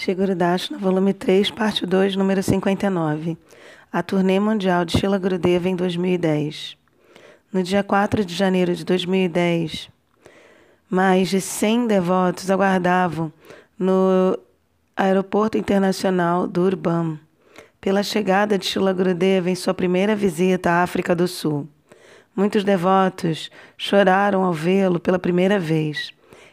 Shigurudashna, volume 3, parte 2, número 59. A turnê mundial de Shila Gurudeva em 2010. No dia 4 de janeiro de 2010, mais de 100 devotos aguardavam no Aeroporto Internacional do Urban pela chegada de Shila Gurudeva em sua primeira visita à África do Sul. Muitos devotos choraram ao vê-lo pela primeira vez.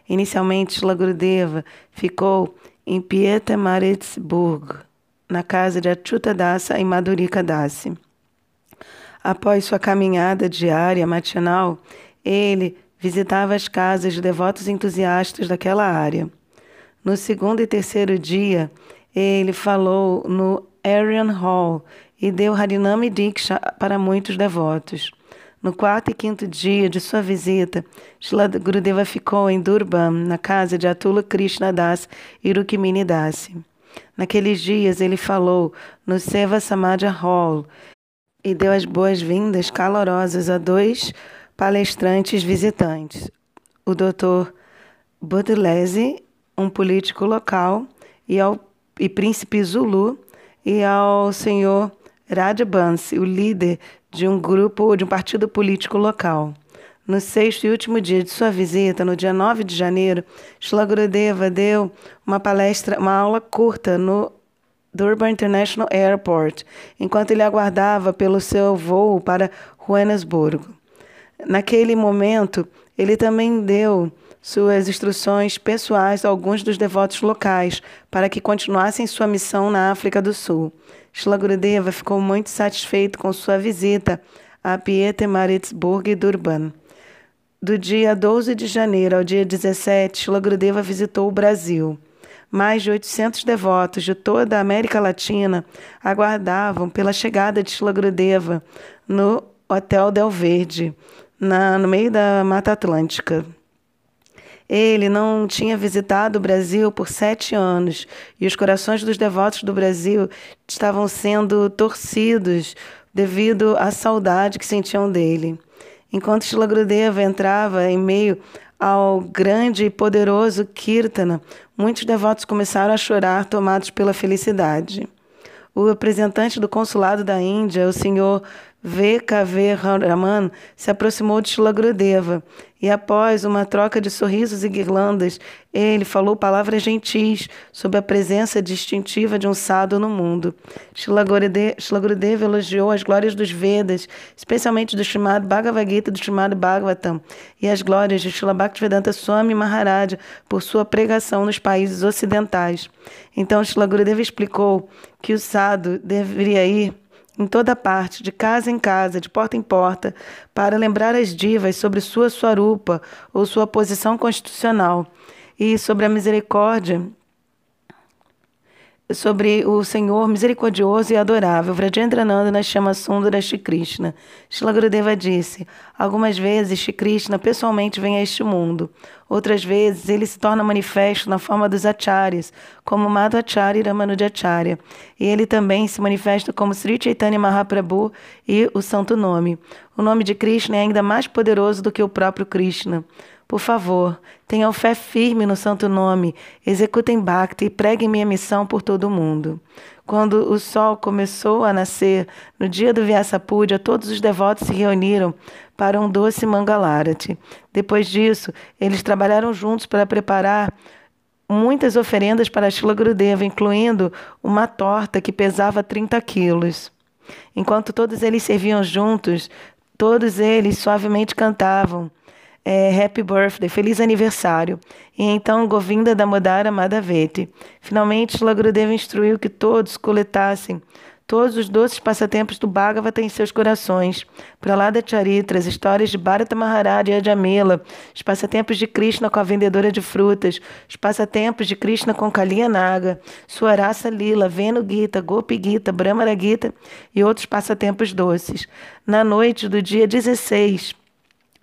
Inicialmente, Shila Gurudeva ficou em Pietermaritzburg, na casa de Achuta Dasa e Madhurika Dasi. Após sua caminhada diária matinal, ele visitava as casas de devotos entusiastas daquela área. No segundo e terceiro dia, ele falou no Arian Hall e deu Harinami Diksha para muitos devotos. No quarto e quinto dia de sua visita, Shila Gurudeva ficou em Durban, na casa de Atula Krishna Das e Rukmini Das. Naqueles dias ele falou no Seva Samadha Hall e deu as boas-vindas calorosas a dois palestrantes visitantes, o Dr. Budlese, um político local, e ao e príncipe Zulu, e ao senhor Rajbansi, o líder de um grupo de um partido político local. No sexto e último dia de sua visita, no dia 9 de janeiro, Shila Gurudeva deu uma palestra, uma aula curta no Durban International Airport, enquanto ele aguardava pelo seu voo para Joanesburgo. Naquele momento, ele também deu suas instruções pessoais a alguns dos devotos locais para que continuassem sua missão na África do Sul. Shila Gurudeva ficou muito satisfeito com sua visita a Pietermaritzburg e Durban. Do dia 12 de janeiro ao dia 17, Shila Gurudeva visitou o Brasil. Mais de 800 devotos de toda a América Latina aguardavam pela chegada de Shila Gurudeva no Hotel Del Verde, na, no meio da Mata Atlântica. Ele não tinha visitado o Brasil por sete anos e os corações dos devotos do Brasil estavam sendo torcidos devido à saudade que sentiam dele. Enquanto Shila Grudeva entrava em meio ao grande e poderoso Kirtana, muitos devotos começaram a chorar, tomados pela felicidade. O representante do consulado da Índia, o senhor VKV Raman se aproximou de Shilagrudeva e, após uma troca de sorrisos e guirlandas, ele falou palavras gentis sobre a presença distintiva de um sado no mundo. Shilagrudeva elogiou as glórias dos Vedas, especialmente do chamado Bhagavad Gita e do chamado Bhagavatam, e as glórias de Shila Bhaktivedanta Swami Maharaj por sua pregação nos países ocidentais. Então Shilagrudeva explicou que o sado deveria ir em toda parte, de casa em casa, de porta em porta, para lembrar as divas sobre sua suarupa ou sua posição constitucional e sobre a misericórdia sobre o Senhor misericordioso e adorável, Vrajendrananda chama Sundara Shri Krishna. Shila Gurudeva disse, algumas vezes Shri Krishna pessoalmente vem a este mundo, outras vezes ele se torna manifesto na forma dos acharyas, como Madhvacharya e Ramanujacharya, e ele também se manifesta como Sri Chaitanya Mahaprabhu e o Santo Nome. O nome de Krishna é ainda mais poderoso do que o próprio Krishna. Por favor, tenham fé firme no santo nome, executem Bhakti e preguem minha missão por todo o mundo. Quando o sol começou a nascer, no dia do Vyasapúdia, todos os devotos se reuniram para um doce Mangalarati. Depois disso, eles trabalharam juntos para preparar muitas oferendas para Shila Gurudeva, incluindo uma torta que pesava 30 quilos. Enquanto todos eles serviam juntos, todos eles suavemente cantavam é, Happy Birthday, Feliz Aniversário. E então Govinda Damodara Madhaveti. Finalmente, Lagrudeva instruiu que todos coletassem todos os doces passatempos do Bhagavata em seus corações. Pralada Charitra, as histórias de Bharata Maharaj e Ajamela, os passatempos de Krishna com a vendedora de frutas, os passatempos de Krishna com Kaliya Naga, sua raça Lila, Venu Gita, Gopi Gita, Brahmara Gita e outros passatempos doces. Na noite do dia 16,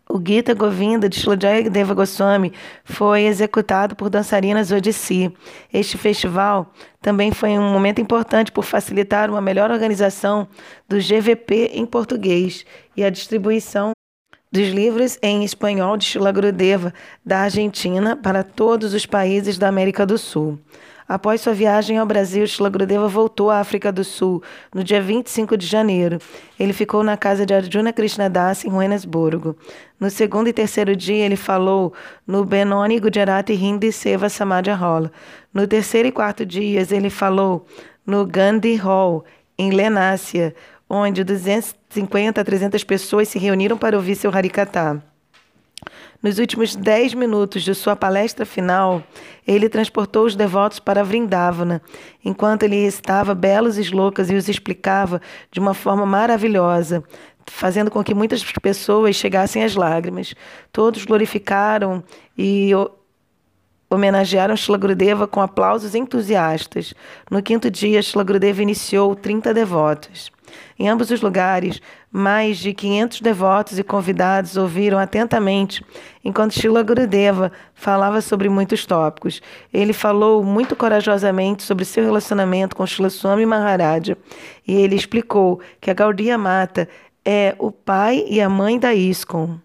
o Gita Govinda de Shlojaya Deva Goswami foi executado por dançarinas Odissi. Este festival também foi um momento importante por facilitar uma melhor organização do GVP em português e a distribuição dos livros em espanhol de Shila Gurudeva da Argentina para todos os países da América do Sul. Após sua viagem ao Brasil, Shila Gurudeva voltou à África do Sul no dia 25 de janeiro. Ele ficou na casa de Arjuna Krishnadas em Joanesburgo. No segundo e terceiro dia, ele falou no Benoni Gujarati Hindi Seva Samadha Hall. No terceiro e quarto dias, ele falou no Gandhi Hall, em Lenácia, onde 250 a 300 pessoas se reuniram para ouvir seu Harikatha. Nos últimos dez minutos de sua palestra final, ele transportou os devotos para Vrindavana, enquanto ele recitava belos slokas e os explicava de uma forma maravilhosa, fazendo com que muitas pessoas chegassem às lágrimas. Todos glorificaram e homenagearam Shila com aplausos entusiastas. No quinto dia, Shila iniciou 30 devotos. Em ambos os lugares, mais de 500 devotos e convidados ouviram atentamente enquanto Shila Gurudeva falava sobre muitos tópicos. Ele falou muito corajosamente sobre seu relacionamento com Shila Swami Maharaja e ele explicou que a Gaudiya Mata é o pai e a mãe da ISKCON.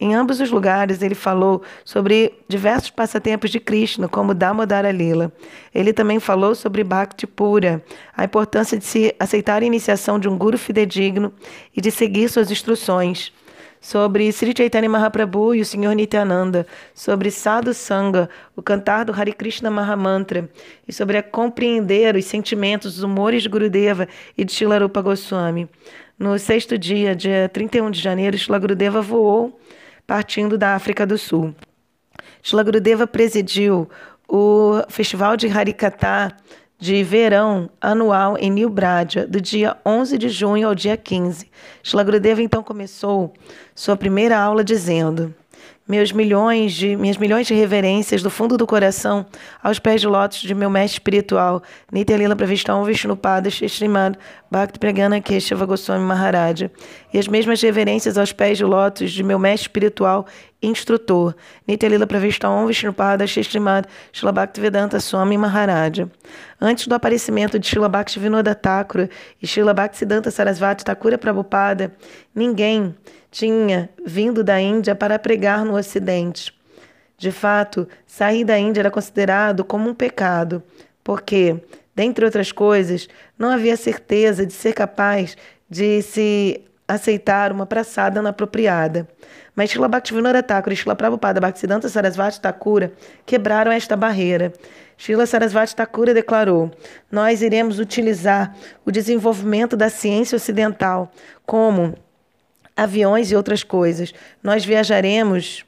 Em ambos os lugares, ele falou sobre diversos passatempos de Krishna, como Damodara Lila. Ele também falou sobre Bhakti Pura, a importância de se aceitar a iniciação de um guru fidedigno e de seguir suas instruções. Sobre Sri Chaitanya Mahaprabhu e o Senhor Nityananda, sobre Sadhu Sangha, o cantar do Hare Krishna Mahamantra, e sobre a compreender os sentimentos, os humores de Gurudeva e de Shilarupa Goswami. No sexto dia, dia 31 de janeiro, Shila Gurudeva voou partindo da África do Sul. Shila Gurudeva presidiu o Festival de Harikata de verão anual em New Bradia, do dia 11 de junho ao dia 15. Shila Gurudeva então começou sua primeira aula dizendo: meus milhões de minhas milhões de reverências do fundo do coração aos pés de lótus de meu mestre espiritual, Nitya Pravistam Vishnupada Shrimad Bhakti Pragana Keshava Goswami Maharaja, e as mesmas reverências aos pés de lótus de meu mestre espiritual instrutor, Nitya Pravistam Vishnupada Shrimad Shila Bhakti Vedanta Swami Maharaja. Antes do aparecimento de Shila Bhakti Vinoda Thakura e Shila Bhakti Siddhanta Sarasvati Thakura Prabhupada, ninguém tinha vindo da Índia para pregar no Ocidente. De fato, sair da Índia era considerado como um pecado, porque, dentre outras coisas, não havia certeza de ser capaz de se aceitar uma praçada inapropriada. Mas Shila Bhaktivinoda Thakur e Shila Prabhupada Bhaktisiddhanta Sarasvati Thakura quebraram esta barreira. Shila Sarasvati Thakura declarou: Nós iremos utilizar o desenvolvimento da ciência ocidental como aviões e outras coisas. Nós viajaremos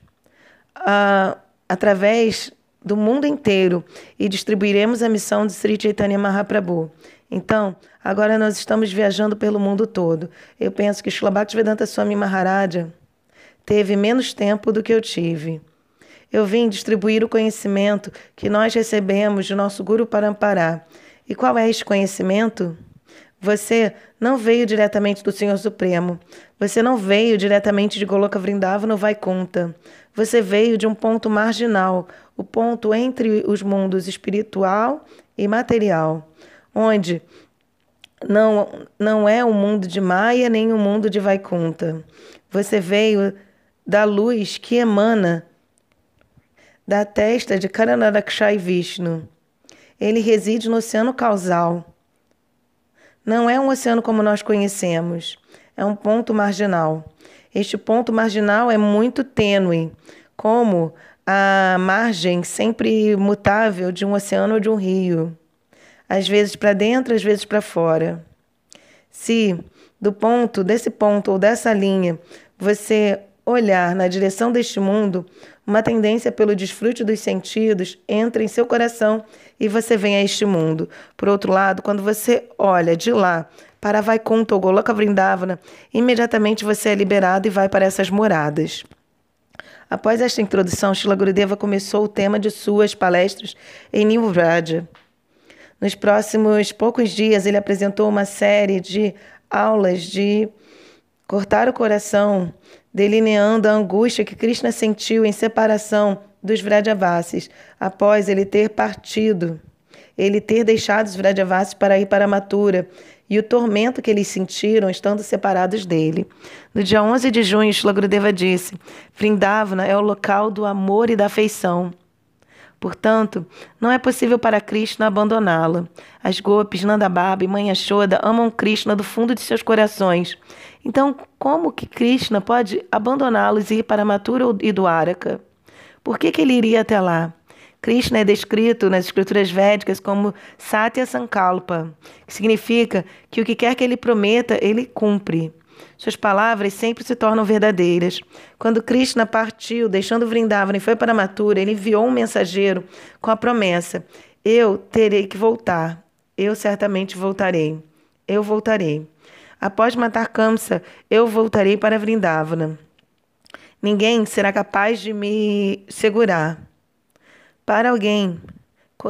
uh, através do mundo inteiro e distribuiremos a missão de Sri Chaitanya Mahaprabhu. Então, agora nós estamos viajando pelo mundo todo. Eu penso que Srila Vedanta Swami Maharaja teve menos tempo do que eu tive. Eu vim distribuir o conhecimento que nós recebemos de nosso Guru Parampará. E qual é este conhecimento? Você não veio diretamente do Senhor Supremo. Você não veio diretamente de Goloka Vrindavana vai conta. Você veio de um ponto marginal, o ponto entre os mundos espiritual e material, onde não, não é o mundo de Maya nem o mundo de Vaikunta. Você veio da luz que emana da testa de Karanarakshay Vishnu. Ele reside no oceano causal. Não é um oceano como nós conhecemos, é um ponto marginal. Este ponto marginal é muito tênue, como a margem sempre mutável de um oceano ou de um rio, às vezes para dentro, às vezes para fora. Se do ponto, desse ponto ou dessa linha, você olhar na direção deste mundo, uma tendência pelo desfrute dos sentidos entra em seu coração e você vem a este mundo. Por outro lado, quando você olha de lá para Vaikunta ou Goloka Vrindavana, imediatamente você é liberado e vai para essas moradas. Após esta introdução, Shila Gurudeva começou o tema de suas palestras em New. Nos próximos poucos dias, ele apresentou uma série de aulas de cortar o coração, delineando a angústia que Krishna sentiu em separação dos Vrajavasis, após ele ter partido, ele ter deixado os Vrajavasis para ir para Mathura, e o tormento que eles sentiram estando separados dele. No dia 11 de junho, Shila Gurudeva disse: Vrindavana é o local do amor e da afeição. Portanto, não é possível para Krishna abandoná-la. As gopis, Nandababa e Mãe Yashoda amam Krishna do fundo de seus corações. Então, como que Krishna pode abandoná-los e ir para Mathura e Dwaraka? Por que, que ele iria até lá? Krishna é descrito nas escrituras védicas como Satya Sankalpa, que significa que o que quer que ele prometa, ele cumpre. Suas palavras sempre se tornam verdadeiras. Quando Krishna partiu, deixando Vrindavan e foi para Mathura, ele enviou um mensageiro com a promessa: Eu terei que voltar. Eu certamente voltarei. Eu voltarei. Após matar Kamsa, eu voltarei para Vrindavana. Ninguém será capaz de me segurar. Para alguém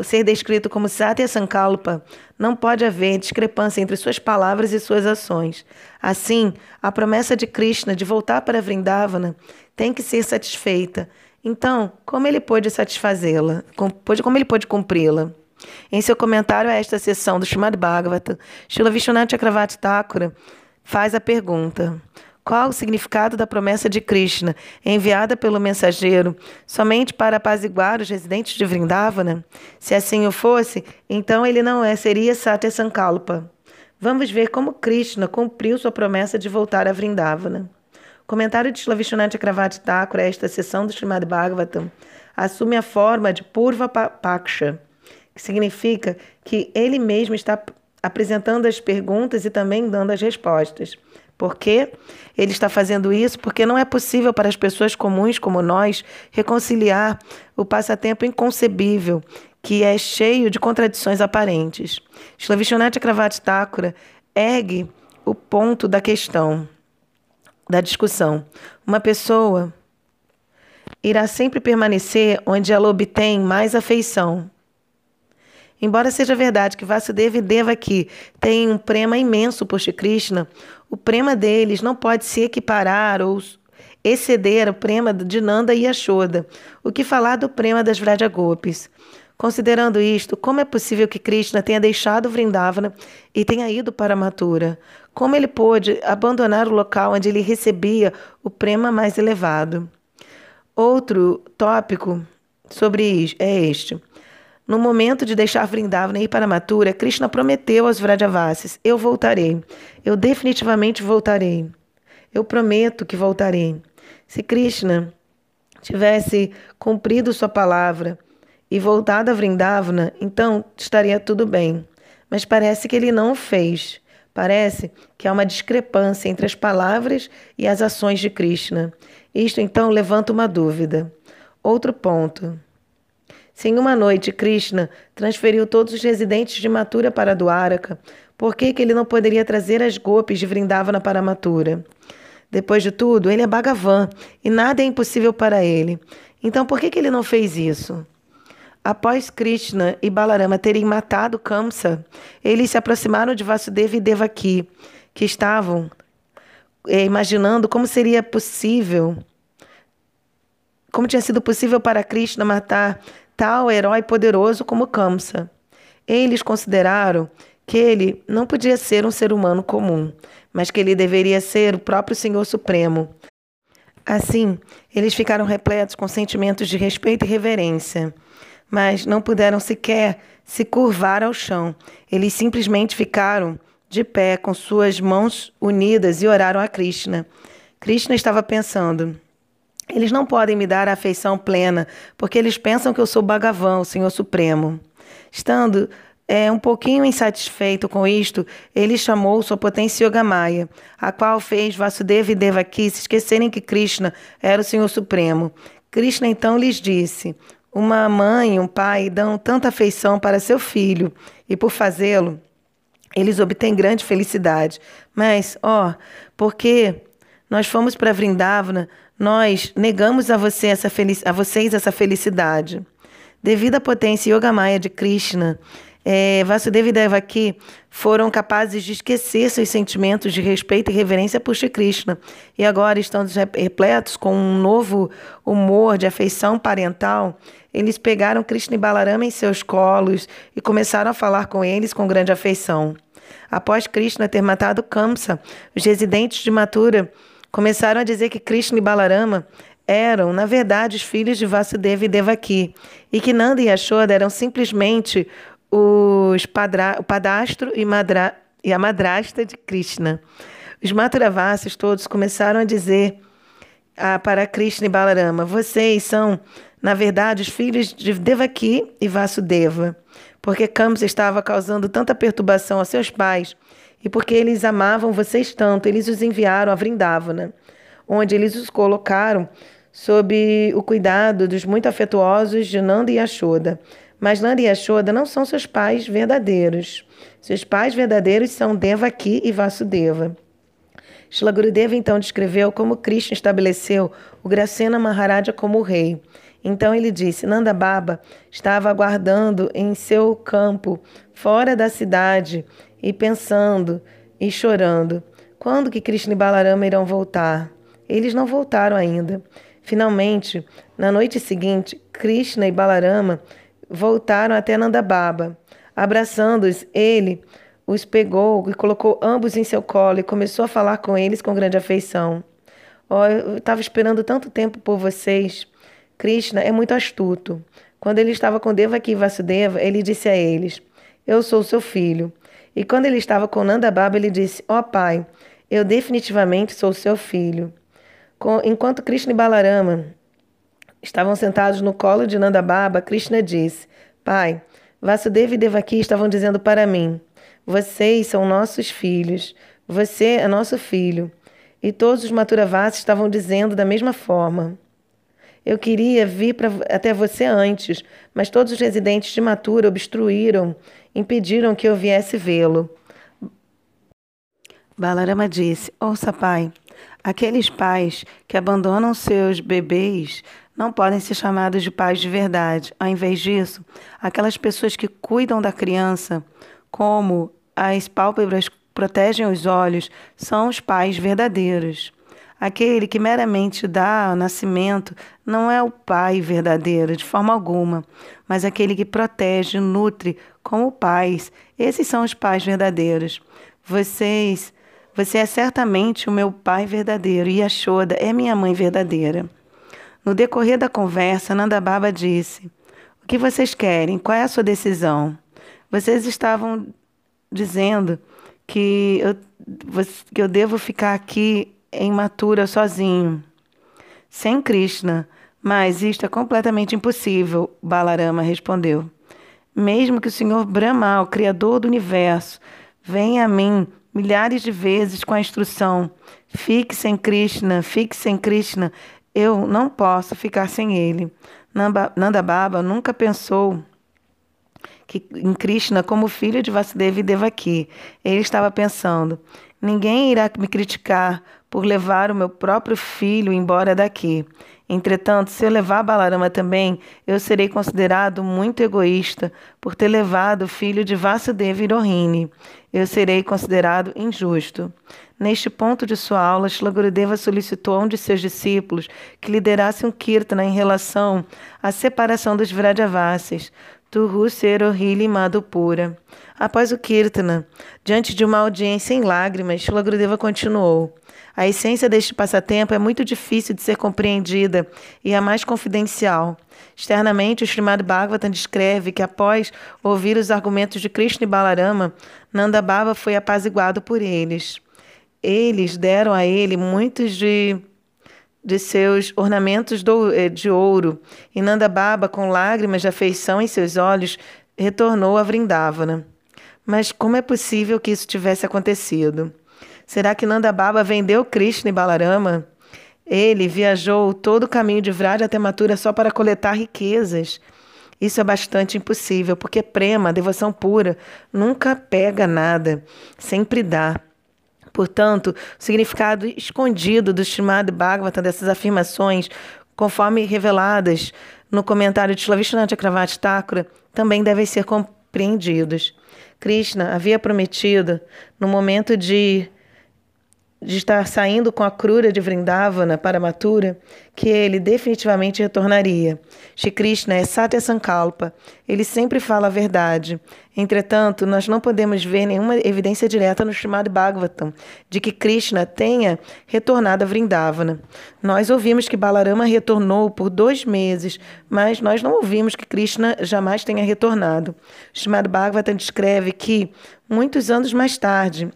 ser descrito como Satya Sankalpa, não pode haver discrepância entre suas palavras e suas ações. Assim, a promessa de Krishna de voltar para Vrindavana tem que ser satisfeita. Então, como ele pôde satisfazê-la? Como ele pôde cumpri-la? Em seu comentário a esta sessão do Srimad Bhagavatam, Srila Vishwanath Chakravarti Thakura faz a pergunta: qual o significado da promessa de Krishna, enviada pelo mensageiro, somente para apaziguar os residentes de Vrindavana? Se assim o fosse, então ele não é, seria Satya Sankalpa. Vamos ver como Krishna cumpriu sua promessa de voltar a Vrindavana. comentário de Slavishunat Kravati Thakur a esta sessão do Srimad Bhagavatam assume a forma de Purva Paksha, que significa que ele mesmo está apresentando as perguntas e também dando as respostas. Por quê? Ele está fazendo isso porque não é possível para as pessoas comuns como nós reconciliar o passatempo inconcebível, que é cheio de contradições aparentes. Slavishonati Kravati Thakura ergue o ponto da questão, da discussão. Uma pessoa irá sempre permanecer onde ela obtém mais afeição, Embora seja verdade que Vasudeva e Devaki têm um prema imenso por Shri Krishna, o prema deles não pode se equiparar ou exceder o prema de Nanda e Yashoda. O que falar do prema das Vrajagopis? Considerando isto, como é possível que Krishna tenha deixado Vrindavana e tenha ido para Mathura? Como ele pôde abandonar o local onde ele recebia o prema mais elevado? Outro tópico sobre isso é este. No momento de deixar Vrindavana e ir para Mathura, Krishna prometeu aos Vrajavasis: Eu voltarei. Eu definitivamente voltarei. Eu prometo que voltarei. Se Krishna tivesse cumprido sua palavra e voltado a Vrindavana, então estaria tudo bem. Mas parece que ele não o fez. Parece que há uma discrepância entre as palavras e as ações de Krishna. Isto então levanta uma dúvida. Outro ponto. Se em uma noite Krishna transferiu todos os residentes de Mathura para Dwaraka, por que, que ele não poderia trazer as gopis de Vrindavana para Mathura? Depois de tudo, ele é Bhagavan e nada é impossível para ele. Então por que, que ele não fez isso? Após Krishna e Balarama terem matado Kamsa, eles se aproximaram de Vasudeva e Devaki, que estavam é, imaginando como seria possível, como tinha sido possível para Krishna matar tal herói poderoso como Kamsa. Eles consideraram que ele não podia ser um ser humano comum, mas que ele deveria ser o próprio Senhor Supremo. Assim, eles ficaram repletos com sentimentos de respeito e reverência, mas não puderam sequer se curvar ao chão. Eles simplesmente ficaram de pé com suas mãos unidas e oraram a Krishna. Krishna estava pensando: eles não podem me dar a afeição plena, porque eles pensam que eu sou Bhagavan, o Senhor Supremo. Estando é, um pouquinho insatisfeito com isto, ele chamou sua potência Yogamaya, a qual fez Vasudeva e Devaki se esquecerem que Krishna era o Senhor Supremo. Krishna então lhes disse: Uma mãe e um pai dão tanta afeição para seu filho, e por fazê-lo, eles obtêm grande felicidade. Mas, ó, porque nós fomos para Vrindavana, nós negamos a, você essa a vocês essa felicidade. Devido à potência Yogamaya de Krishna, é, Vasudeva e Devaki foram capazes de esquecer seus sentimentos de respeito e reverência por Shri Krishna e agora estão repletos com um novo humor de afeição parental. Eles pegaram Krishna e Balarama em seus colos e começaram a falar com eles com grande afeição. Após Krishna ter matado Kamsa, os residentes de Mathura começaram a dizer que Krishna e Balarama eram, na verdade, os filhos de Vasudeva e Devaki, e que Nanda e Yashoda eram simplesmente os padra, o padastro e, madra, e a madrasta de Krishna. Os Mathuravasis todos começaram a dizer ah, para Krishna e Balarama: Vocês são, na verdade, os filhos de Devaki e Vasudeva, porque Kamsa estava causando tanta perturbação a seus pais e porque eles amavam vocês tanto, eles os enviaram a Vrindavana, onde eles os colocaram sob o cuidado dos muito afetuosos de Nanda e Yashoda. Mas Nanda e Yashoda não são seus pais verdadeiros. Seus pais verdadeiros são Devaki e Vasudeva. Shila Gurudeva então descreveu como Krishna estabeleceu o Gracena Maharaja como rei. Então ele disse: Nanda Baba estava aguardando em seu campo, fora da cidade, e pensando e chorando. Quando que Krishna e Balarama irão voltar? Eles não voltaram ainda. Finalmente, na noite seguinte, Krishna e Balarama voltaram até Nandababa. Abraçando-os, ele os pegou e colocou ambos em seu colo e começou a falar com eles com grande afeição. Oh, eu estava esperando tanto tempo por vocês. Krishna é muito astuto. Quando ele estava com Devaki e Vasudeva, ele disse a eles: Eu sou seu filho. E quando ele estava com Nanda Baba, ele disse: Ó oh, pai, eu definitivamente sou seu filho. Enquanto Krishna e Balarama estavam sentados no colo de Nanda Baba, Krishna disse: Pai, Vasudeva e Devaki estavam dizendo para mim: Vocês são nossos filhos. Você é nosso filho. E todos os Maturavasis estavam dizendo da mesma forma. Eu queria vir pra, até você antes, mas todos os residentes de Matura obstruíram, impediram que eu viesse vê-lo. Balarama disse: Ouça, pai, aqueles pais que abandonam seus bebês não podem ser chamados de pais de verdade. Ao invés disso, aquelas pessoas que cuidam da criança, como as pálpebras protegem os olhos, são os pais verdadeiros. Aquele que meramente dá nascimento não é o pai verdadeiro, de forma alguma, mas aquele que protege, nutre como pais. Esses são os pais verdadeiros. Vocês, você é certamente o meu pai verdadeiro e a Shoda é minha mãe verdadeira. No decorrer da conversa, Nanda Baba disse: O que vocês querem? Qual é a sua decisão? Vocês estavam dizendo que eu, que eu devo ficar aqui em Matura sozinho, sem Krishna. Mas isto é completamente impossível, Balarama respondeu. Mesmo que o Senhor Brahma, o Criador do universo, venha a mim milhares de vezes com a instrução: fique sem Krishna, fique sem Krishna, eu não posso ficar sem ele. Nanda Baba nunca pensou que, em Krishna como filho de Vasudeva e Devaki. Ele estava pensando: ninguém irá me criticar por levar o meu próprio filho embora daqui. Entretanto, se eu levar Balarama também, eu serei considerado muito egoísta por ter levado o filho de Vasudeva e Rohini. Eu serei considerado injusto. Neste ponto de sua aula, Shila Gurudeva solicitou a um de seus discípulos que liderasse um kirtana em relação à separação dos Vrajavasis, Turru Serohili Madhupura. Após o kirtana, diante de uma audiência em lágrimas, Shila Gurudeva continuou. A essência deste passatempo é muito difícil de ser compreendida e é mais confidencial. Externamente, o Srimad Bhagavatam descreve que, após ouvir os argumentos de Krishna e Balarama, Nanda Baba foi apaziguado por eles. Eles deram a ele muitos de, de seus ornamentos eh, de ouro, e Nanda Baba, com lágrimas de afeição em seus olhos, retornou a Vrindavana. Mas como é possível que isso tivesse acontecido? Será que Nanda Baba vendeu Krishna e Balarama? Ele viajou todo o caminho de Vraja até Mathura só para coletar riquezas. Isso é bastante impossível, porque prema, devoção pura, nunca pega nada, sempre dá. Portanto, o significado escondido do Srimad Bhagavatam dessas afirmações, conforme reveladas no comentário de Slavishna Chakravarti Thakura, também devem ser compreendidos. Krishna havia prometido, no momento de de estar saindo com a crura de Vrindavana para Mathura, que ele definitivamente retornaria. Shri Krishna é Satya Sankalpa, ele sempre fala a verdade. Entretanto, nós não podemos ver nenhuma evidência direta no Srimad Bhagavatam de que Krishna tenha retornado a Vrindavana. Nós ouvimos que Balarama retornou por dois meses, mas nós não ouvimos que Krishna jamais tenha retornado. O Srimad Bhagavatam descreve que, muitos anos mais tarde,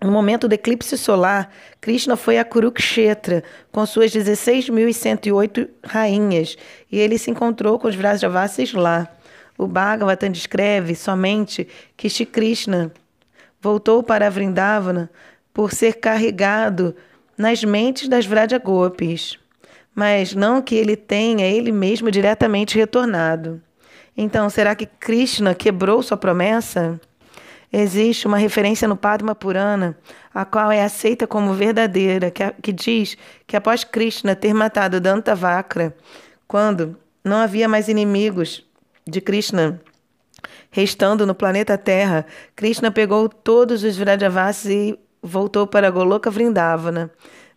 no momento do eclipse solar, Krishna foi a Kurukshetra com suas 16.108 rainhas e ele se encontrou com os Vrajavasis lá. O Bhagavatam descreve somente que Shri Krishna voltou para Vrindavana por ser carregado nas mentes das Vrajagopis, mas não que ele tenha ele mesmo diretamente retornado. Então, será que Krishna quebrou sua promessa? Existe uma referência no Padma Purana, a qual é aceita como verdadeira, que, que diz que após Krishna ter matado Dantavakra, quando não havia mais inimigos de Krishna restando no planeta Terra, Krishna pegou todos os Vrajavasis e voltou para Goloka Vrindavana,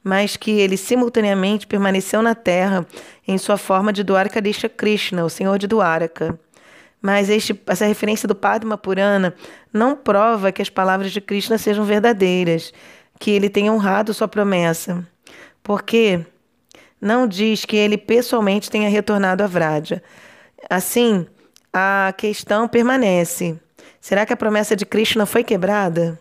mas que ele simultaneamente permaneceu na Terra em sua forma de Dwarkadisha Krishna, o Senhor de Dwaraka. Mas este, essa referência do Padma Purana não prova que as palavras de Krishna sejam verdadeiras, que ele tenha honrado sua promessa, porque não diz que ele pessoalmente tenha retornado a Vraja. Assim, a questão permanece. Será que a promessa de Krishna foi quebrada?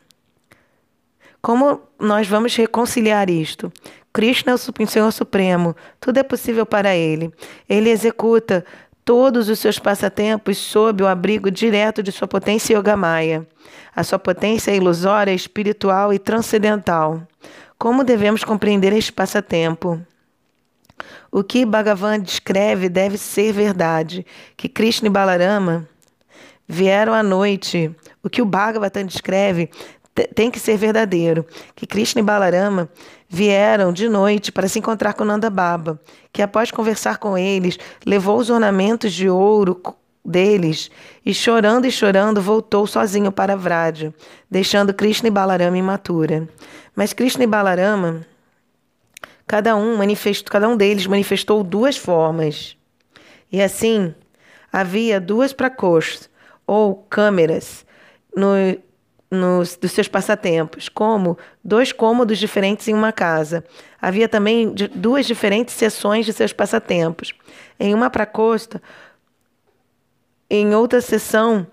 Como nós vamos reconciliar isto? Krishna é o Senhor Supremo, tudo é possível para ele. Ele executa todos os seus passatempos sob o abrigo direto de sua potência yogamaya. A sua potência é ilusória, espiritual e transcendental. Como devemos compreender este passatempo? O que Bhagavan descreve deve ser verdade, que Krishna e Balarama vieram à noite. O que o Bhagavatam descreve tem que ser verdadeiro, que Krishna e Balarama vieram de noite para se encontrar com Nanda Baba, que após conversar com eles, levou os ornamentos de ouro deles e chorando e chorando voltou sozinho para Vraja, deixando Krishna e Balarama imatura. Mas Krishna e Balarama, cada um manifestou, cada um deles manifestou duas formas. E assim, havia duas prakostas ou câmeras no nos, dos seus passatempos, como dois cômodos diferentes em uma casa. Havia também duas diferentes sessões de seus passatempos. Em uma para costa, em outra sessão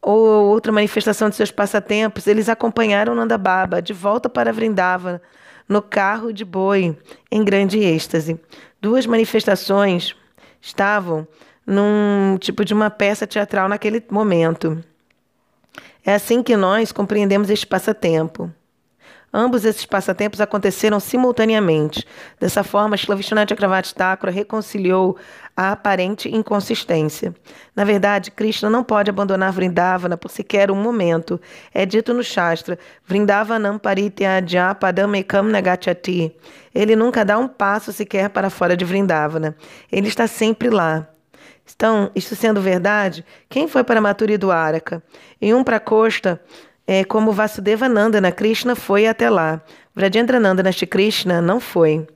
ou outra manifestação de seus passatempos, eles acompanharam Nanda Baba de volta para Vrindavana no carro de boi, em grande êxtase. Duas manifestações estavam num tipo de uma peça teatral naquele momento. É assim que nós compreendemos este passatempo. Ambos esses passatempos aconteceram simultaneamente. Dessa forma, Shlavishnath Chakravarti Thakura reconciliou a aparente inconsistência. Na verdade, Krishna não pode abandonar Vrindavana por sequer um momento. É dito no Shastra, Vrindavanam parityaja padamekam nagachati. Ele nunca dá um passo sequer para fora de Vrindavana. Ele está sempre lá. Então, isso sendo verdade, quem foi para Maturi do Araka? Em um para Costa, é, como Vasudeva Nandana Krishna foi até lá. Vrajendra Nandana Krishna não foi.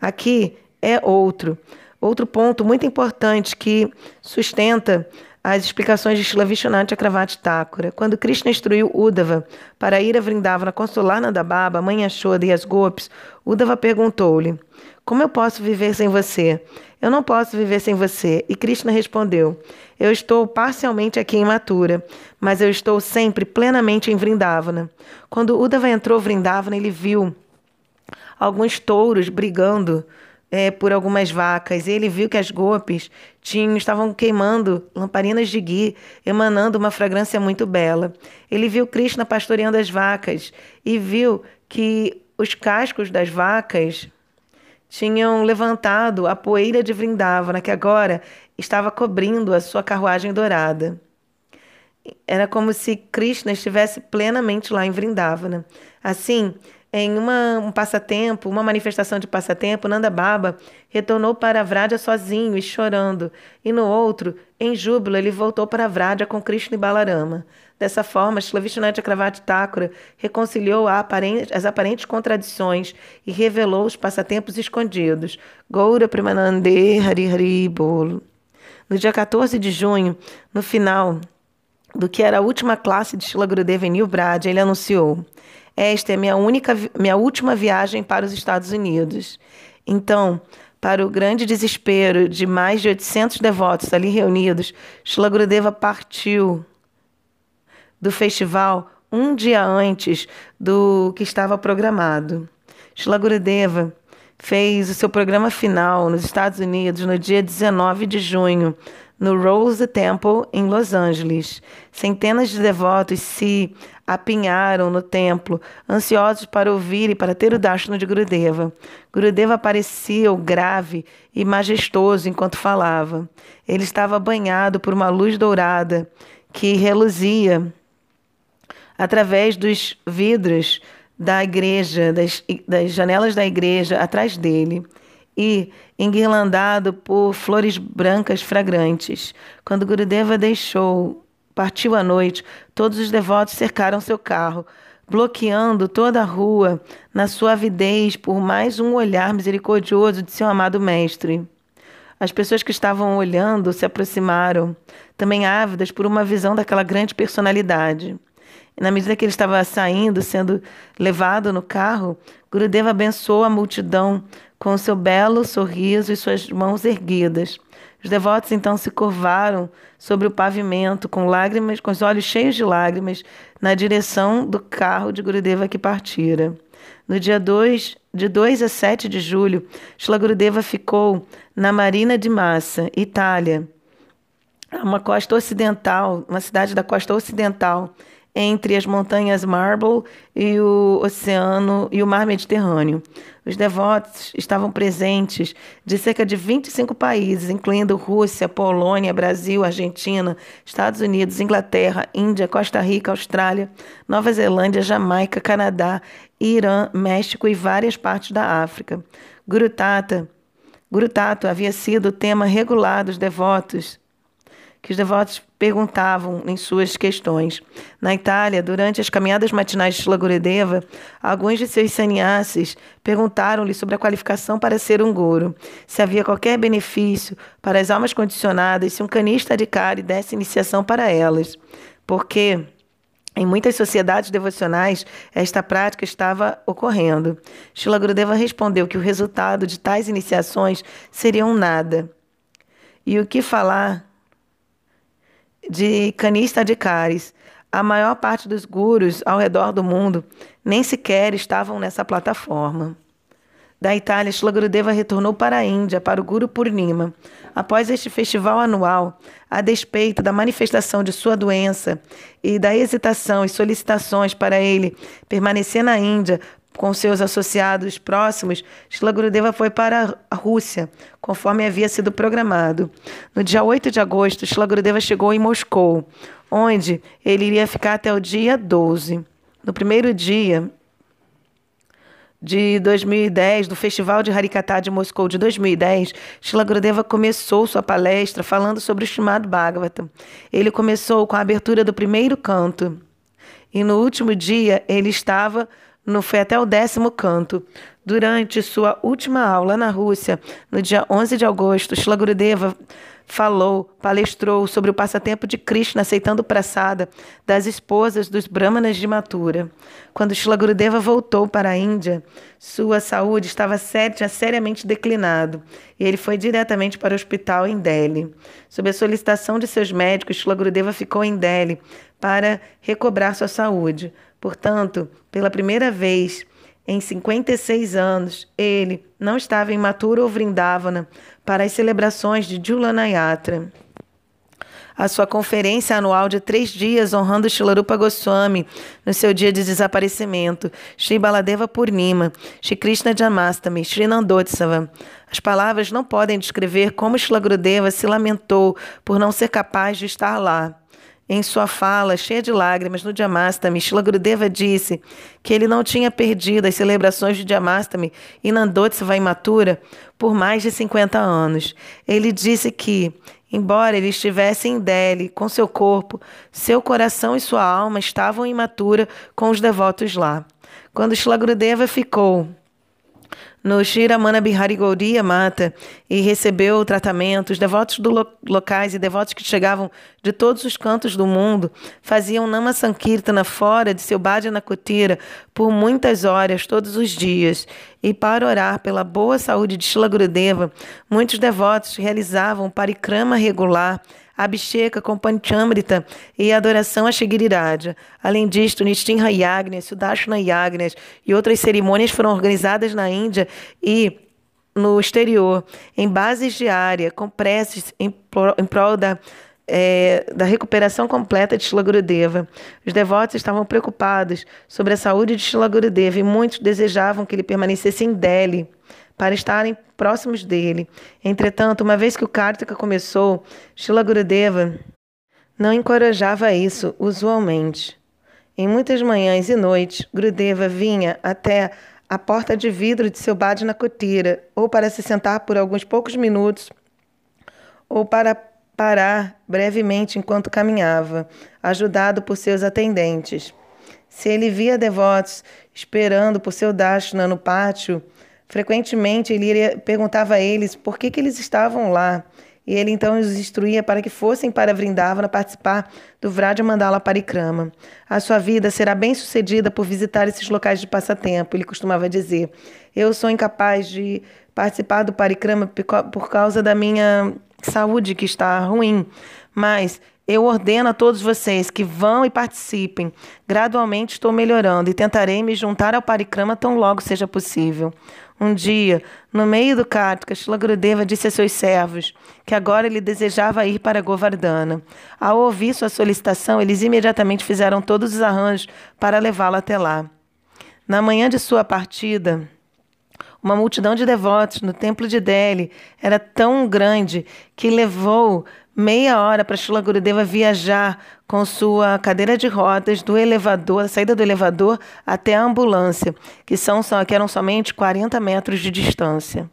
Aqui é outro. Outro ponto muito importante que sustenta as explicações de Shila Vishwanath Chakravarti Thakura. Quando Krishna instruiu Uddhava para ir a Vrindavana consolar Nandababa, mãe Yashoda e as Gopis, Uddhava perguntou-lhe, como eu posso viver sem você? Eu não posso viver sem você. E Krishna respondeu, eu estou parcialmente aqui em Mathura, mas eu estou sempre plenamente em Vrindavana. Quando Uddhava entrou em Vrindavana, ele viu alguns touros brigando é, por algumas vacas. E ele viu que as gopis tinham, estavam queimando lamparinas de ghee, emanando uma fragrância muito bela. Ele viu Krishna pastoreando as vacas e viu que os cascos das vacas tinham levantado a poeira de Vrindavana, que agora estava cobrindo a sua carruagem dourada. Era como se Krishna estivesse plenamente lá em Vrindavana. Assim, Em uma, um passatempo, uma manifestação de passatempo, Nanda Baba retornou para Vraja sozinho e chorando, e no outro, em júbilo, ele voltou para Vraja com Krishna e Balarama. Dessa forma, Shlavishnath Chakravarti Thakura reconciliou as aparentes contradições e revelou os passatempos escondidos. Goura Premanande Hari Hari. No dia 14 de junho, no final do que era a última classe de Shila Gurudeva em New Brad, ele anunciou: Esta é minha única, minha última viagem para os Estados Unidos. Então, para o grande desespero de mais de 800 devotos ali reunidos, Shila Gurudeva partiu do festival um dia antes do que estava programado. Shila Gurudeva fez o seu programa final nos Estados Unidos no dia 19 de junho, no Rose Temple, em Los Angeles. Centenas de devotos se apinharam no templo, ansiosos para ouvir e para ter o dashno de Gurudeva. Gurudeva parecia grave e majestoso enquanto falava. Ele estava banhado por uma luz dourada que reluzia através dos vidros da igreja, das, das janelas da igreja atrás dele e enguirlandado por flores brancas fragrantes. Quando Gurudeva deixou, partiu à noite, todos os devotos cercaram seu carro, bloqueando toda a rua na sua avidez por mais um olhar misericordioso de seu amado mestre. As pessoas que estavam olhando se aproximaram, também ávidas por uma visão daquela grande personalidade. E na medida que ele estava saindo, sendo levado no carro, Gurudeva abençoou a multidão com seu belo sorriso e suas mãos erguidas. Os devotos então se curvaram sobre o pavimento, com lágrimas, com os olhos cheios de lágrimas, na direção do carro de Gurudeva que partira. No dia 2, de 2 a 7 de julho, Shila Gurudeva ficou na Marina de Massa, Itália, uma costa ocidental, uma cidade da costa ocidental, entre as montanhas Marble e o oceano e o mar Mediterrâneo. Os devotos estavam presentes de cerca de 25 países, incluindo Rússia, Polônia, Brasil, Argentina, Estados Unidos, Inglaterra, Índia, Costa Rica, Austrália, Nova Zelândia, Jamaica, Canadá, Irã, México e várias partes da África. Guru Tata, Guru Tato havia sido o tema regular dos devotos que os devotos perguntavam em suas questões. Na Itália, durante as caminhadas matinais de Shila Gurudeva, alguns de seus sannyasis perguntaram-lhe sobre a qualificação para ser um guru, se havia qualquer benefício para as almas condicionadas se um canista de cari desse iniciação para elas, porque em muitas sociedades devocionais, esta prática estava ocorrendo. Shila Gurudeva respondeu que o resultado de tais iniciações seriam nada. E o que falar de canista de caris. A maior parte dos gurus ao redor do mundo nem sequer estavam nessa plataforma. Da Itália, Shila Gurudeva retornou para a Índia, para o Guru Purnima. Após este festival anual, a despeito da manifestação de sua doença e da hesitação e solicitações para ele permanecer na Índia com seus associados próximos, Shila Gurudeva foi para a Rússia, conforme havia sido programado. No dia 8 de agosto, Shila Gurudeva chegou em Moscou, onde ele iria ficar até o dia 12. No primeiro dia de 2010, do Festival de Harikata de Moscou de 2010, Shila Gurudeva começou sua palestra falando sobre o Srimad Bhagavatam. Ele começou com a abertura do primeiro canto. E no último dia, ele estava no foi até o décimo canto. Durante sua última aula na Rússia, no dia 11 de agosto, Shila Gurudeva falou, palestrou sobre o passatempo de Krishna aceitando praçada das esposas dos brahmanas de Mathura. Quando Shila Gurudeva voltou para a Índia, sua saúde estava séria, seriamente declinado e ele foi diretamente para o hospital em Delhi. Sob a solicitação de seus médicos, Shila Gurudeva ficou em Delhi para recobrar sua saúde. Portanto, pela primeira vez em 56 anos, ele não estava em Mathura ou Vrindavana para as celebrações de Julanayatra. A sua conferência anual de três dias honrando Shilarupa Goswami no seu dia de desaparecimento, Shri Baladeva Purnima, Shri Krishna Jamastami, Shri Nandotsava. As palavras não podem descrever como Shila Gurudeva se lamentou por não ser capaz de estar lá. Em sua fala, cheia de lágrimas, no Jamastami, Shila Gurudeva disse que ele não tinha perdido as celebrações de Jamastami e Nandotsava imatura por mais de 50 anos. Ele disse que, embora ele estivesse em Delhi com seu corpo, seu coração e sua alma estavam imatura com os devotos lá. Quando Shila Gurudeva ficou no Shiramana Bihari Gaudiya Mata e recebeu o tratamento. Os devotos do lo locais e devotos que chegavam de todos os cantos do mundo faziam Nama Sankirtana fora de seu Bhajana Kutira por muitas horas, todos os dias. E para orar pela boa saúde de Shila Gurudeva, muitos devotos realizavam parikrama regular Abhisheka com Panchamrita e adoração a Shigiriraja. Além disto, Nistinha Yagnas, Sudashna Yagnas e outras cerimônias foram organizadas na Índia e no exterior, em bases de área, com preces em, em prol da, é, da recuperação completa de Shila Gurudeva. Os devotos estavam preocupados sobre a saúde de Shila Gurudeva e muitos desejavam que ele permanecesse em Delhi para estarem próximos dele. Entretanto, uma vez que o Kartika começou, Shila Gurudeva não encorajava isso usualmente. Em muitas manhãs e noites, Gurudeva vinha até a porta de vidro de seu Bhajna Kutira, ou para se sentar por alguns poucos minutos, ou para parar brevemente enquanto caminhava, ajudado por seus atendentes. Se ele via devotos esperando por seu dashna no pátio, Frequentemente ele perguntava a eles por que, que eles estavam lá. E ele então os instruía para que fossem para Vrindavana participar do Vraja Mandala Parikrama. A sua vida será bem sucedida por visitar esses locais de passatempo, ele costumava dizer. Eu sou incapaz de participar do Parikrama por causa da minha saúde que está ruim, mas eu ordeno a todos vocês que vão e participem. Gradualmente estou melhorando e tentarei me juntar ao Parikrama tão logo seja possível. Um dia, no meio do Kartika, Shila Gurudeva disse a seus servos que agora ele desejava ir para Govardhana. Ao ouvir sua solicitação, eles imediatamente fizeram todos os arranjos para levá-lo até lá. Na manhã de sua partida, uma multidão de devotos no templo de Delhi era tão grande que levou meia hora para Shila Gurudeva viajar com sua cadeira de rodas do elevador, saída do elevador até a ambulância, que, são, que eram somente 40 metros de distância.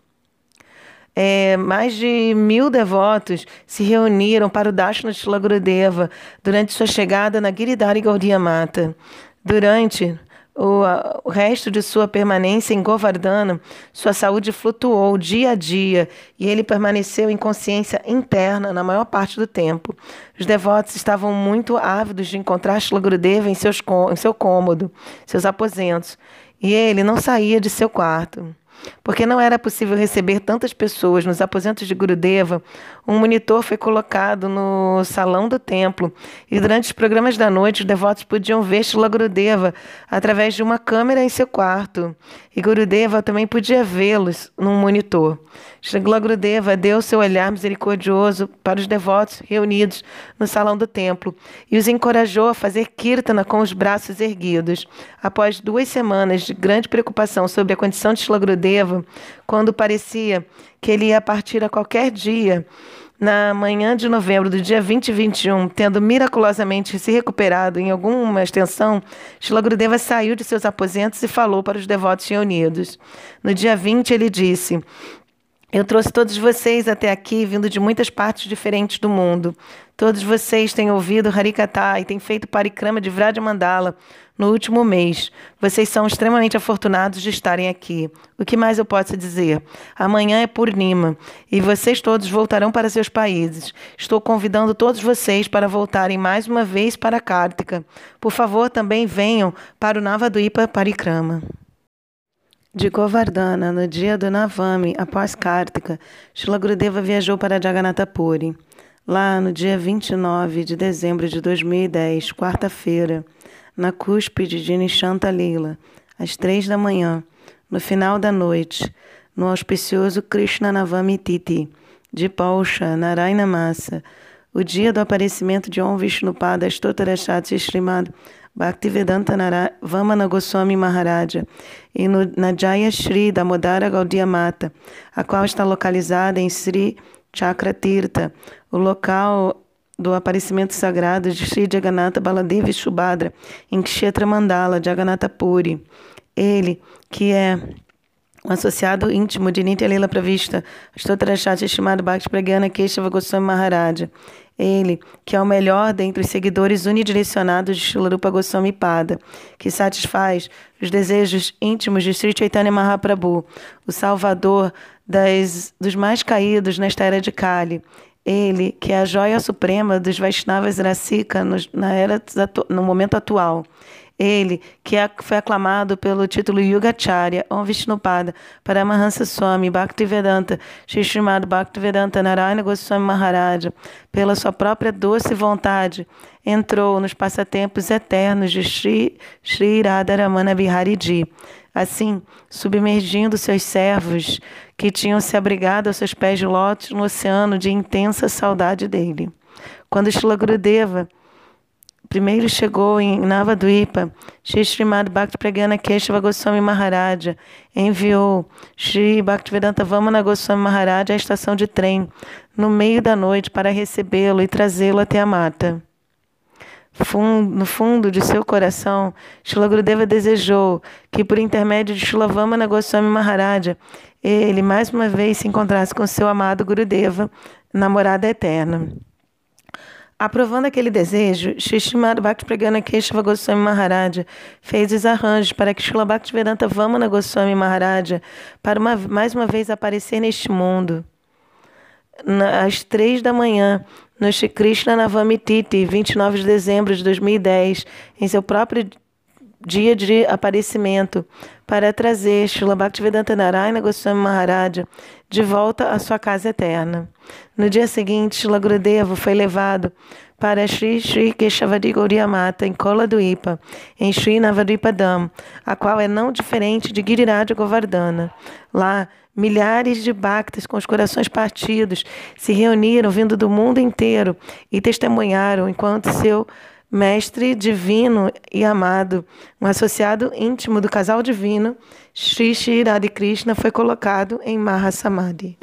É, mais de mil devotos se reuniram para o Dashna Shila Gurudeva durante sua chegada na Giridhari Gaudiya Mata. Durante o, o resto de sua permanência em Govardhana, sua saúde flutuou dia a dia e ele permaneceu em consciência interna na maior parte do tempo. Os devotos estavam muito ávidos de encontrar Shila Gurudeva em, seus, em seu cômodo, seus aposentos, e ele não saía de seu quarto. Porque não era possível receber tantas pessoas nos aposentos de Gurudeva, um monitor foi colocado no salão do templo e durante os programas da noite os devotos podiam ver Shila Gurudeva através de uma câmera em seu quarto. E Gurudeva também podia vê-los num monitor. Shila Gurudeva deu seu olhar misericordioso para os devotos reunidos no salão do templo e os encorajou a fazer kirtana com os braços erguidos. Após duas semanas de grande preocupação sobre a condição de Shila Gurudeva, quando parecia que ele ia partir a qualquer dia. Na manhã de novembro do dia 20 e 21, tendo miraculosamente se recuperado em alguma extensão, Shila Gurudeva saiu de seus aposentos e falou para os devotos reunidos. No dia 20, ele disse: eu trouxe todos vocês até aqui, vindo de muitas partes diferentes do mundo. Todos vocês têm ouvido Harikata e têm feito parikrama de Vraja Mandala no último mês. Vocês são extremamente afortunados de estarem aqui. O que mais eu posso dizer? Amanhã é Purnima e vocês todos voltarão para seus países. Estou convidando todos vocês para voltarem mais uma vez para Kartika. Por favor, também venham para o Navaduipa Parikrama. De Govardhana, no dia do Navami, após Kartika, Shila Gurudeva viajou para Jagannatha Puri. Lá, no dia 29 de dezembro de 2010, quarta-feira, na cúspide de Nishanta Lila, às três da manhã, no final da noite, no auspicioso Krishna Navami Titi, de Pausha, Narayana Massa, o dia do aparecimento de Om Vishnupada Stotarashat Srimad Bhaktivedanta Vamana Goswami Maharaja e no, na Jaya Shri da Modara Gaudiya Mata, a qual está localizada em Sri Chakratirtha, o local do aparecimento sagrado de Sri Jagannatha Baladeva Shubhadra em Kshetra Mandala, Jagannatha Puri. Ele, que é um associado íntimo de Nitya Lila Pravista, Stotrachati chamado Bhakti Pragyana Keshava Goswami Maharaja. Ele, que é o melhor dentre os seguidores unidirecionados de Shilarupa Goswami Pada, que satisfaz os desejos íntimos de Sri Chaitanya Mahaprabhu, o salvador das, dos mais caídos nesta era de Kali. Ele, que é a joia suprema dos Vaishnavas Rasika no, na era, no momento atual. Ele, que é, foi aclamado pelo título Yugacharya, Om Vishnupada, Paramahansa Swami, Bhaktivedanta, Shishrimad Bhaktivedanta Narayana Goswami Maharaja, pela sua própria doce vontade, entrou nos passatempos eternos de Sri, Sri Radharamana Bihariji. Assim, submergindo seus servos, que tinham se abrigado aos seus pés de lótus no oceano de intensa saudade dele. Quando Shila Gurudeva Primeiro chegou em Navadvipa, Shri Srimad Bhakti Pragyana Keshava Goswami Maharaja enviou Shri Bhaktivedanta Vamana Goswami Maharaja à estação de trem no meio da noite para recebê-lo e trazê-lo até a mata. no fundo de seu coração, Shila Gurudeva desejou que, por intermédio de Shila Vamana Goswami Maharaja, ele mais uma vez se encontrasse com seu amado Gurudeva, namorada eterna. Aprovando aquele desejo, Shishimad Bhakti Pragana Keshava Goswami Maharaja fez os arranjos para que Shila Bhaktivedanta Vamana Goswami Maharaja para uma, mais uma vez aparecer neste mundo. às três da manhã, no Shri Krishna Navamititi, 29 de dezembro de 2010, em seu próprio dia de aparecimento para trazer Srila Bhaktivedanta Narayana Goswami Maharaja de volta à sua casa eterna. No dia seguinte, Srila Gurudeva foi levado para Sri Sri Keshavadi Gauriamata, em Kola do Ipa, em Sri Navadvipadam, a qual é não diferente de Giriraj Govardhana. Lá, milhares de bhaktas com os corações partidos se reuniram vindo do mundo inteiro e testemunharam enquanto seu mestre divino e amado, um associado íntimo do casal divino, Sri Shri Radha Krishna foi colocado em Mahasamadhi.